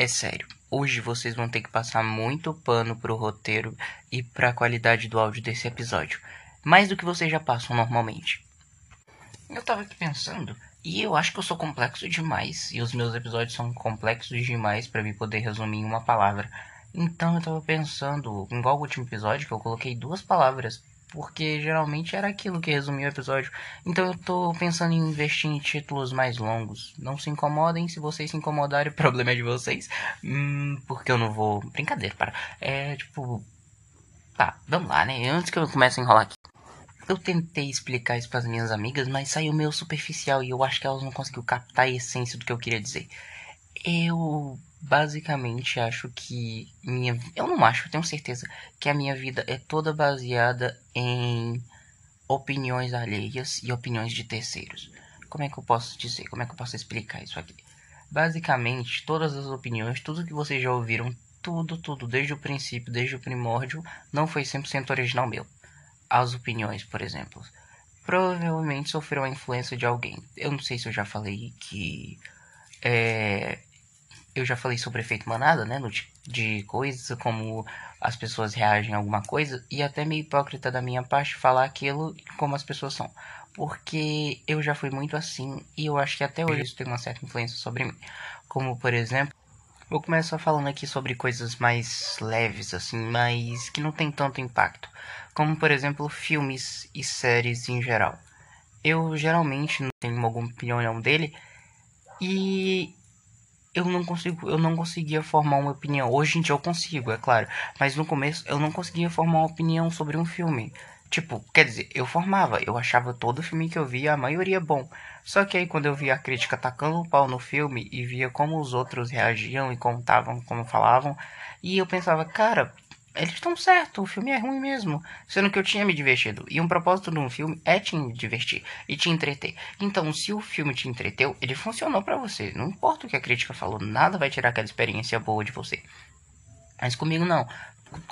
É sério, hoje vocês vão ter que passar muito pano pro roteiro e pra qualidade do áudio desse episódio. Mais do que vocês já passam normalmente. Eu tava aqui pensando, e eu acho que eu sou complexo demais, e os meus episódios são complexos demais para me poder resumir em uma palavra. Então eu tava pensando, igual o último episódio, que eu coloquei duas palavras, porque geralmente era aquilo que resumia o episódio. Então eu tô pensando em investir em títulos mais longos. Não se incomodem, se vocês se incomodarem, o problema é de vocês. Hum, porque eu não vou. Brincadeira, para. É tipo. Tá, vamos lá, né? Antes que eu comece a enrolar aqui. Eu tentei explicar isso para as minhas amigas, mas saiu meio superficial e eu acho que elas não conseguiram captar a essência do que eu queria dizer. Eu basicamente acho que minha eu não acho, eu tenho certeza que a minha vida é toda baseada em opiniões alheias e opiniões de terceiros. Como é que eu posso dizer? Como é que eu posso explicar isso aqui? Basicamente, todas as opiniões, tudo que vocês já ouviram, tudo, tudo, desde o princípio, desde o primórdio, não foi 100% original meu. As opiniões, por exemplo, provavelmente sofreram a influência de alguém. Eu não sei se eu já falei que é, eu já falei sobre efeito manada, né? De coisas, como as pessoas reagem a alguma coisa, e até meio hipócrita da minha parte falar aquilo como as pessoas são. Porque eu já fui muito assim, e eu acho que até hoje isso tem uma certa influência sobre mim. Como, por exemplo, vou começar falando aqui sobre coisas mais leves, assim, mas que não tem tanto impacto. Como, por exemplo, filmes e séries em geral. Eu geralmente não tenho alguma opinião dele, e eu não consigo, eu não conseguia formar uma opinião. Hoje em dia eu consigo, é claro, mas no começo eu não conseguia formar uma opinião sobre um filme. Tipo, quer dizer, eu formava, eu achava todo filme que eu via, a maioria bom. Só que aí quando eu via a crítica tacando o pau no filme e via como os outros reagiam e contavam, como falavam, e eu pensava, cara, eles estão certo, o filme é ruim mesmo. Sendo que eu tinha me divertido. E um propósito de um filme é te divertir e te entreter. Então, se o filme te entreteu, ele funcionou para você. Não importa o que a crítica falou, nada vai tirar aquela experiência boa de você. Mas comigo não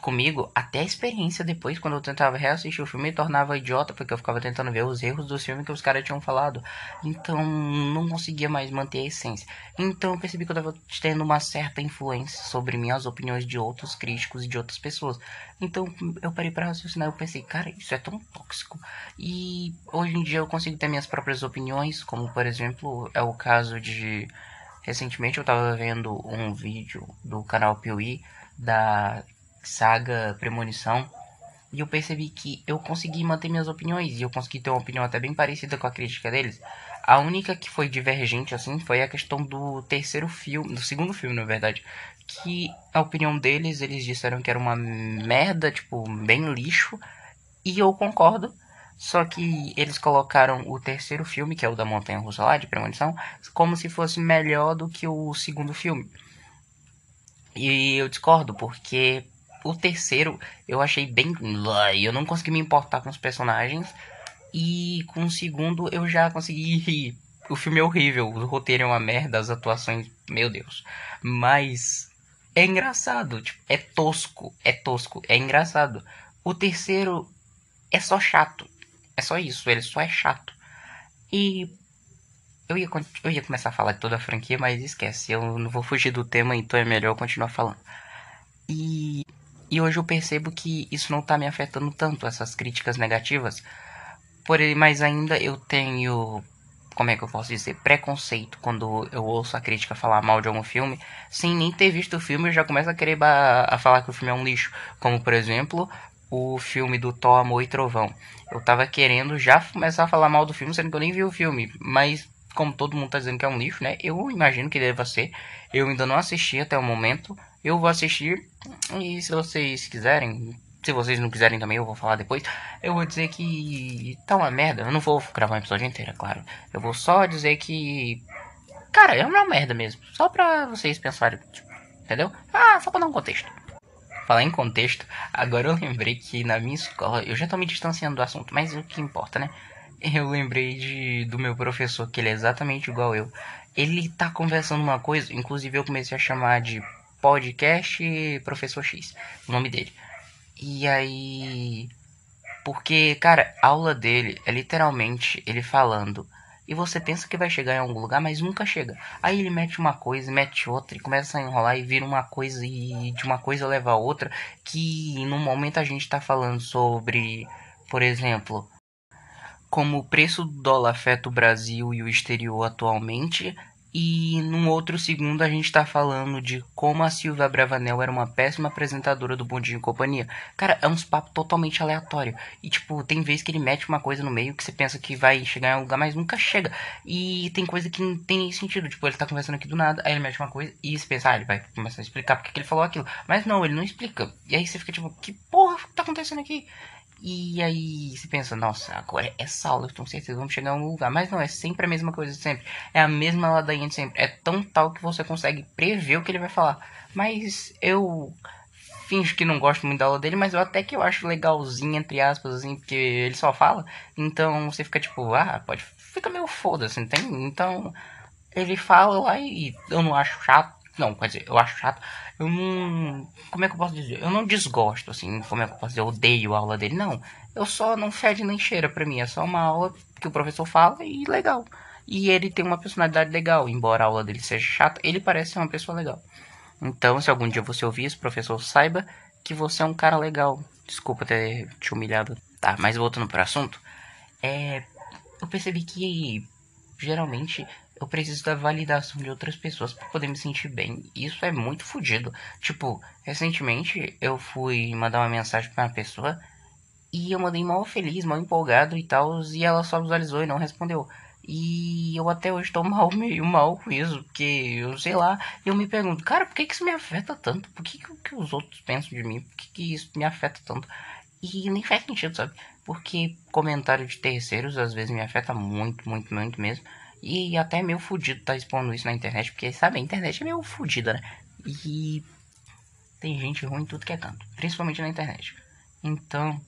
comigo, até a experiência depois, quando eu tentava reassistir o filme, me tornava idiota, porque eu ficava tentando ver os erros do filme que os caras tinham falado. Então, não conseguia mais manter a essência. Então, eu percebi que eu estava tendo uma certa influência sobre mim, as opiniões de outros críticos e de outras pessoas. Então, eu parei para raciocinar, eu pensei, cara, isso é tão tóxico. E hoje em dia eu consigo ter minhas próprias opiniões, como, por exemplo, é o caso de... Recentemente eu estava vendo um vídeo do canal Piuí da saga Premonição. E eu percebi que eu consegui manter minhas opiniões. E eu consegui ter uma opinião até bem parecida com a crítica deles. A única que foi divergente, assim, foi a questão do terceiro filme. Do segundo filme, na verdade. Que a opinião deles, eles disseram que era uma merda, tipo, bem lixo. E eu concordo. Só que eles colocaram o terceiro filme, que é o da Montanha Russa lá, de Premonição, como se fosse melhor do que o segundo filme. E eu discordo, porque o terceiro eu achei bem. Eu não consegui me importar com os personagens. E com o segundo eu já consegui rir. O filme é horrível, o roteiro é uma merda, as atuações, meu Deus. Mas é engraçado, tipo, é tosco, é tosco, é engraçado. O terceiro é só chato. É só isso, ele só é chato. E eu ia, eu ia começar a falar de toda a franquia, mas esquece, eu não vou fugir do tema, então é melhor eu continuar falando. E e hoje eu percebo que isso não está me afetando tanto, essas críticas negativas. Porém, mas ainda eu tenho, como é que eu posso dizer, preconceito quando eu ouço a crítica falar mal de algum filme, sem nem ter visto o filme, eu já começo a querer a falar que o filme é um lixo. Como, por exemplo, o filme do Thor, Amor e Trovão. Eu tava querendo já começar a falar mal do filme, sendo que eu nem vi o filme, mas como todo mundo tá dizendo que é um lixo, né? Eu imagino que deva ser. Eu ainda não assisti até o momento. Eu vou assistir e se vocês quiserem, se vocês não quiserem também, eu vou falar depois. Eu vou dizer que tá uma merda. Eu não vou gravar um episódio inteiro, é claro. Eu vou só dizer que. Cara, é uma merda mesmo. Só pra vocês pensarem, tipo, entendeu? Ah, só pra dar um contexto. Falar em contexto, agora eu lembrei que na minha escola, eu já tô me distanciando do assunto, mas o que importa, né? Eu lembrei de, do meu professor, que ele é exatamente igual eu. Ele tá conversando uma coisa, inclusive eu comecei a chamar de podcast Professor X, o nome dele. E aí. Porque, cara, a aula dele é literalmente ele falando e você pensa que vai chegar em algum lugar, mas nunca chega. Aí ele mete uma coisa, mete outra e começa a enrolar e vira uma coisa e de uma coisa leva a outra, que no momento a gente tá falando sobre, por exemplo, como o preço do dólar afeta o Brasil e o exterior atualmente, e num outro segundo a gente tá falando de como a Silvia Bravanel era uma péssima apresentadora do Bondinho e Companhia. Cara, é uns papos totalmente aleatório. E tipo, tem vezes que ele mete uma coisa no meio que você pensa que vai chegar em algum lugar, mas nunca chega. E tem coisa que não tem nem sentido. Tipo, ele tá conversando aqui do nada, aí ele mete uma coisa e você pensa, ah, ele vai começar a explicar porque que ele falou aquilo. Mas não, ele não explica. E aí você fica tipo, que porra tá acontecendo aqui? E aí você pensa, nossa, agora é aula, com certeza vamos chegar a um lugar. Mas não, é sempre a mesma coisa sempre. É a mesma ladainha de sempre. É tão tal que você consegue prever o que ele vai falar. Mas eu finjo que não gosto muito da aula dele, mas eu até que eu acho legalzinho, entre aspas, assim, porque ele só fala. Então você fica tipo, ah, pode. Fica meio foda-se, entende? Então ele fala lá e eu não acho chato. Não, quer dizer, eu acho chato. Eu não. Como é que eu posso dizer? Eu não desgosto, assim. Como é que eu posso dizer? Eu odeio a aula dele. Não. Eu só não fede nem cheira pra mim. É só uma aula que o professor fala e legal. E ele tem uma personalidade legal. Embora a aula dele seja chata, ele parece ser uma pessoa legal. Então, se algum dia você ouvir esse professor, saiba que você é um cara legal. Desculpa ter te humilhado. Tá, mas voltando para o assunto. É. Eu percebi que geralmente eu preciso da validação de outras pessoas para poder me sentir bem. Isso é muito fodido. Tipo, recentemente eu fui mandar uma mensagem para uma pessoa e eu mandei mal feliz, mal empolgado e tal, e ela só visualizou e não respondeu. E eu até hoje tô mal, meio mal com isso, porque eu sei lá, eu me pergunto, cara, por que, que isso me afeta tanto? Por que, que, que os outros pensam de mim? Por que, que isso me afeta tanto? E nem faz sentido, sabe? Porque comentário de terceiros às vezes me afeta muito, muito, muito mesmo. E até meio fudido tá expondo isso na internet, porque sabe, a internet é meio fudida, né? E tem gente ruim em tudo que é canto, principalmente na internet. Então,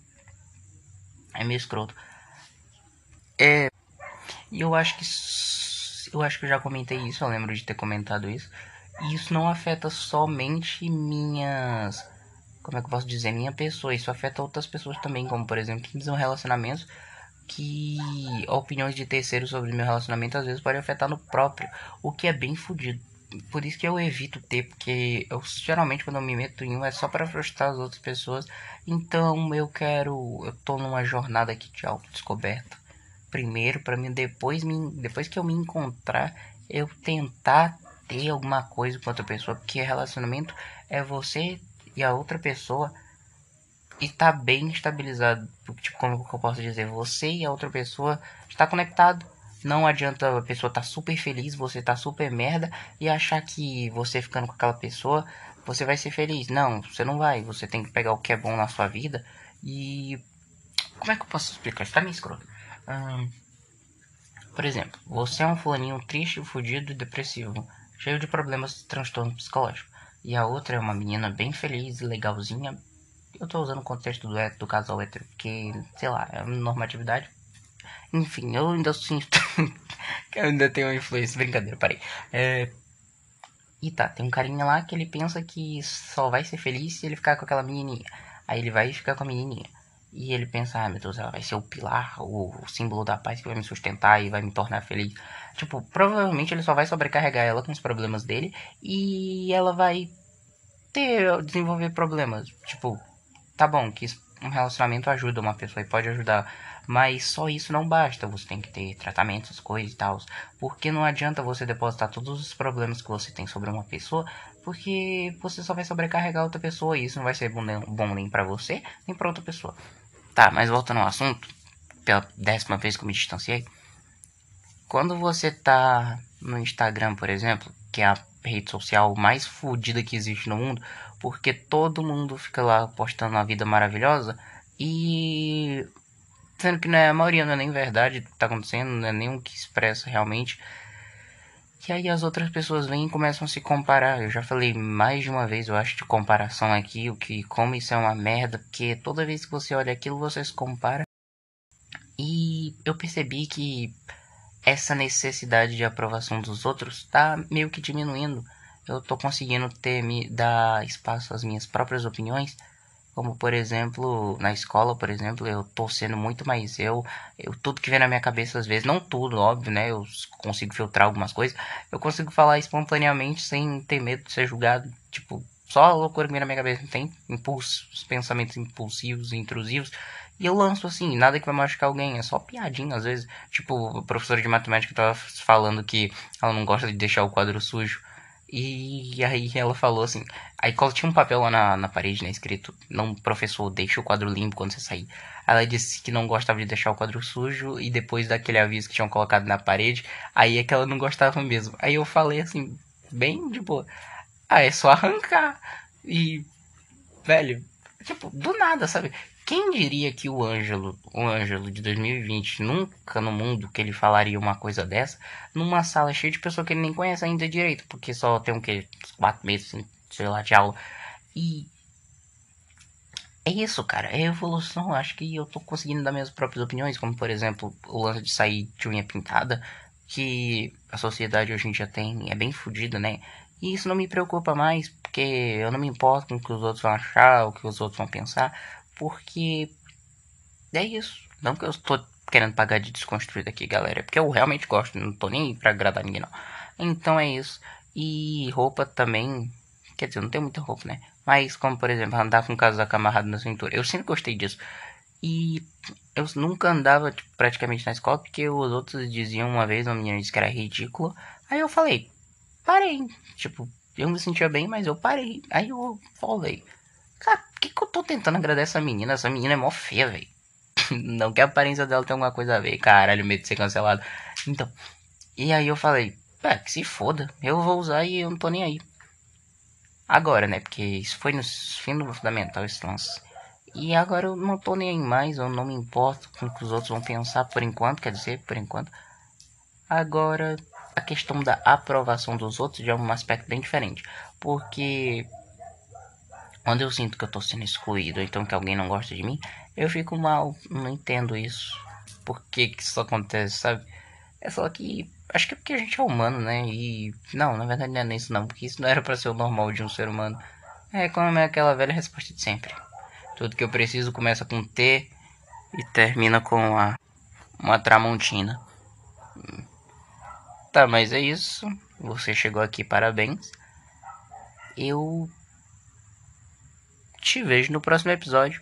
é meio escroto. É. E eu acho que. Eu acho que eu já comentei isso, eu lembro de ter comentado isso. E isso não afeta somente minhas. Como é que eu posso dizer? Minha pessoa. Isso afeta outras pessoas também, como por exemplo, que são relacionamentos que opiniões de terceiros sobre meu relacionamento às vezes podem afetar no próprio, o que é bem fodido. Por isso que eu evito ter, porque eu geralmente quando eu me meto em um é só para frustrar as outras pessoas. Então eu quero, eu tô numa jornada aqui de autodescoberta. Primeiro para mim depois me, depois que eu me encontrar, eu tentar ter alguma coisa com outra pessoa, porque relacionamento é você e a outra pessoa e tá bem estabilizado. Tipo, como eu posso dizer, você e a outra pessoa está conectado. Não adianta a pessoa estar tá super feliz, você tá super merda e achar que você ficando com aquela pessoa, você vai ser feliz. Não, você não vai. Você tem que pegar o que é bom na sua vida e. Como é que eu posso explicar? Está meio escroto. Hum, por exemplo, você é um fulaninho triste, fudido e depressivo, cheio de problemas de transtorno psicológico. E a outra é uma menina bem feliz, legalzinha, eu tô usando o contexto do, do casal hétero, porque, sei lá, é uma normatividade. Enfim, eu ainda sinto que eu ainda tenho uma influência. Brincadeira, parei. É... E tá, tem um carinha lá que ele pensa que só vai ser feliz se ele ficar com aquela menininha. Aí ele vai ficar com a menininha. E ele pensa, ah, meu Deus, ela vai ser o pilar, o, o símbolo da paz que vai me sustentar e vai me tornar feliz. Tipo, provavelmente ele só vai sobrecarregar ela com os problemas dele e ela vai ter, desenvolver problemas. Tipo, Tá bom que um relacionamento ajuda uma pessoa e pode ajudar, mas só isso não basta. Você tem que ter tratamentos, coisas e tal. Porque não adianta você depositar todos os problemas que você tem sobre uma pessoa, porque você só vai sobrecarregar outra pessoa e isso não vai ser bom, bom nem para você, nem para outra pessoa. Tá, mas voltando ao assunto, pela décima vez que eu me distanciei. Quando você tá no Instagram, por exemplo, que é a rede social mais fodida que existe no mundo, porque todo mundo fica lá postando uma vida maravilhosa e sendo que né, a maioria não é nem verdade que tá acontecendo, não é nem o que expressa realmente. E aí as outras pessoas vêm e começam a se comparar. Eu já falei mais de uma vez, eu acho, de comparação aqui, o que como isso é uma merda, porque toda vez que você olha aquilo, você se compara. E eu percebi que essa necessidade de aprovação dos outros tá meio que diminuindo. Eu tô conseguindo ter me dar espaço às minhas próprias opiniões Como, por exemplo, na escola, por exemplo, eu tô sendo muito mais eu. eu tudo que vem na minha cabeça, às vezes, não tudo, óbvio, né? Eu consigo filtrar algumas coisas. Eu consigo falar espontaneamente sem ter medo de ser julgado. Tipo, só a loucura que vem na minha cabeça. Não tem impulsos, pensamentos impulsivos, intrusivos. E eu lanço assim, nada que vai machucar alguém, é só piadinha às vezes. Tipo, a professora de matemática tava falando que ela não gosta de deixar o quadro sujo. E aí ela falou assim. Aí tinha um papel lá na, na parede, né? Escrito: Não, professor, deixa o quadro limpo quando você sair. Ela disse que não gostava de deixar o quadro sujo. E depois daquele aviso que tinham colocado na parede, aí é que ela não gostava mesmo. Aí eu falei assim, bem de boa. Ah, é só arrancar. E. Velho, tipo, do nada, sabe? Quem diria que o Ângelo, o Ângelo de 2020, nunca no mundo que ele falaria uma coisa dessa, numa sala cheia de pessoas que ele nem conhece ainda direito, porque só tem um que quatro meses, assim, sei lá, de aula. E é isso, cara, é evolução. Acho que eu tô conseguindo dar minhas próprias opiniões, como por exemplo, o lance de sair de unha pintada, que a sociedade hoje em dia tem, é bem fodida, né? E isso não me preocupa mais, porque eu não me importo com o que os outros vão achar, o que os outros vão pensar, porque é isso. Não que eu estou querendo pagar de desconstruído aqui, galera. É porque eu realmente gosto, não tô nem pra agradar ninguém, não. Então é isso. E roupa também. Quer dizer, não tem muita roupa, né? Mas, como por exemplo, andar com o casaco amarrado na cintura. Eu sempre gostei disso. E eu nunca andava tipo, praticamente na escola porque os outros diziam uma vez, uma menina disse que era ridículo. Aí eu falei, parei. Tipo, eu me sentia bem, mas eu parei. Aí eu falei, que, que eu tô tentando agradar essa menina? Essa menina é mó feia, velho. Não que a aparência dela tenha alguma coisa a ver. Caralho, medo de ser cancelado. Então. E aí eu falei, pá, que se foda. Eu vou usar e eu não tô nem aí. Agora, né? Porque isso foi no fim do fundamental, esse lance. E agora eu não tô nem aí mais. Eu não me importo com o que os outros vão pensar por enquanto. Quer dizer, por enquanto. Agora, a questão da aprovação dos outros já é um aspecto bem diferente. Porque quando eu sinto que eu tô sendo excluído, então que alguém não gosta de mim, eu fico mal. Não entendo isso. Por que que isso acontece, sabe? É só que. Acho que é porque a gente é humano, né? E. Não, na verdade não é isso não. Porque isso não era para ser o normal de um ser humano. É como é aquela velha resposta de sempre. Tudo que eu preciso começa com T e termina com a. Uma tramontina. Tá, mas é isso. Você chegou aqui, parabéns. Eu te vejo no próximo episódio.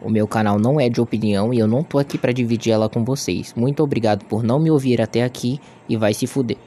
O meu canal não é de opinião e eu não tô aqui para dividir ela com vocês. Muito obrigado por não me ouvir até aqui e vai se fuder.